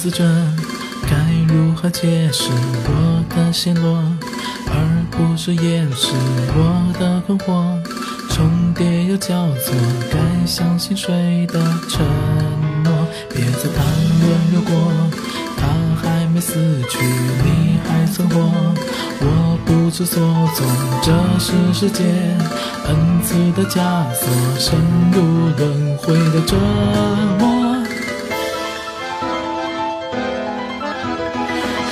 思着该如何解释我的陷落，而不是掩饰我的困惑。重叠又交错，该相信谁的承诺？别再谈论如果，他还没死去，你还存活。我不知所踪，这是世界 n 次的枷锁，深入轮回的折磨。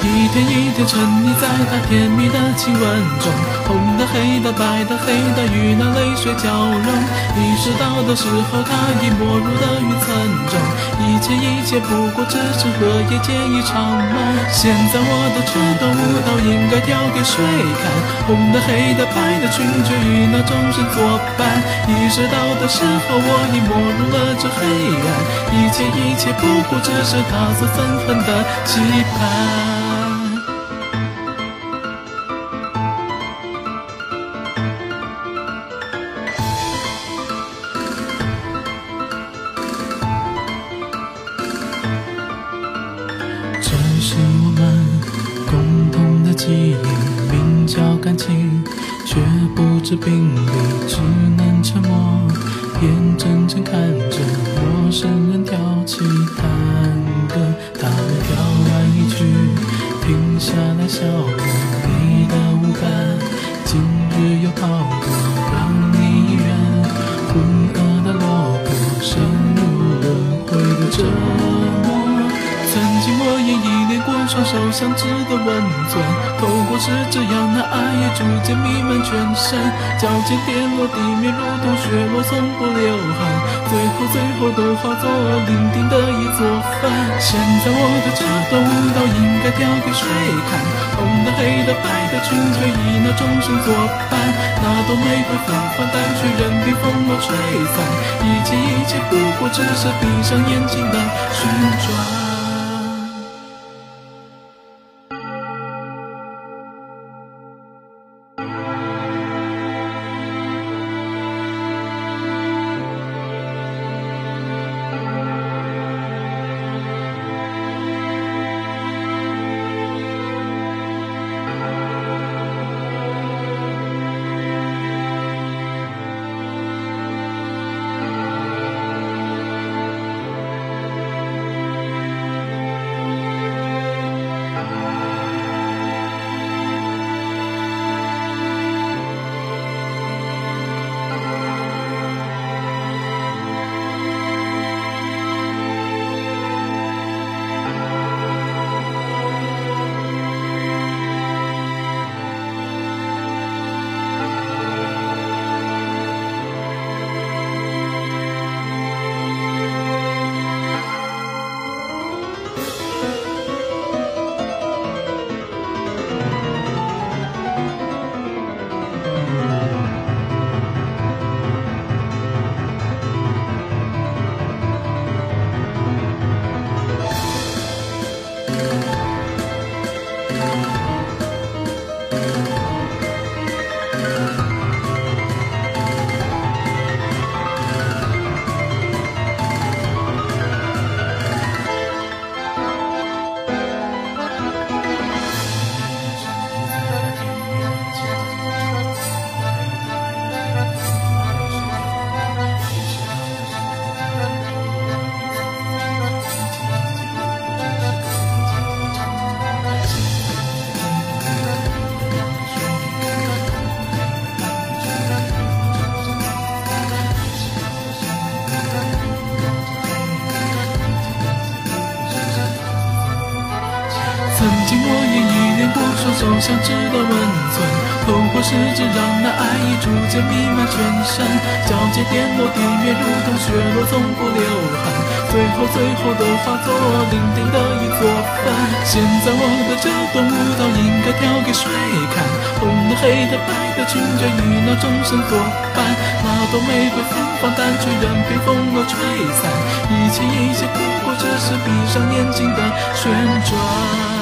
一天一天沉溺在他甜蜜的亲吻中，红的、黑的、白的、黑的与那泪水交融。意识到的时候，他已没入了云层中。一切一切不过只是荷叶间一场梦。现在我的这段舞蹈应该跳给谁看？红的、黑的、白的裙却与那众生作伴。意识到的时候，我已没入了这黑暗。一切一切不过只是他所憎恨的期盼。记忆，名叫感情，却不知病理，只能沉默，眼睁睁看着陌生人跳起探戈，他们跳完一曲，停下来笑我，你的舞伴今日又跑过，让你一人浑噩的落魄，深入轮回的折磨。曾经我双手相知的温存，透过十指让那爱也逐渐弥漫全身，脚尖跌落地面如同雪落从不留痕，最后最后都化作伶仃的一座坟。现在我的这段舞蹈应该跳给谁看？红的、黑的、白的裙却以那钟声作伴，那朵玫瑰芬芳，但却任凭风浪吹散。一切一切不过只是闭上眼睛的旋转。曾经我也依恋过双手相知的温存，透过十指让那爱意逐渐弥漫全身，脚尖点落地面如同雪落从不留痕，最后最后都化作伶仃的一座坟。现在我的这段舞蹈应该跳给谁看？红的、黑的、白的裙角与那众生作伴，那朵玫瑰芬芳，但却任凭风儿吹散。一切一切不过只是闭上眼睛的旋转。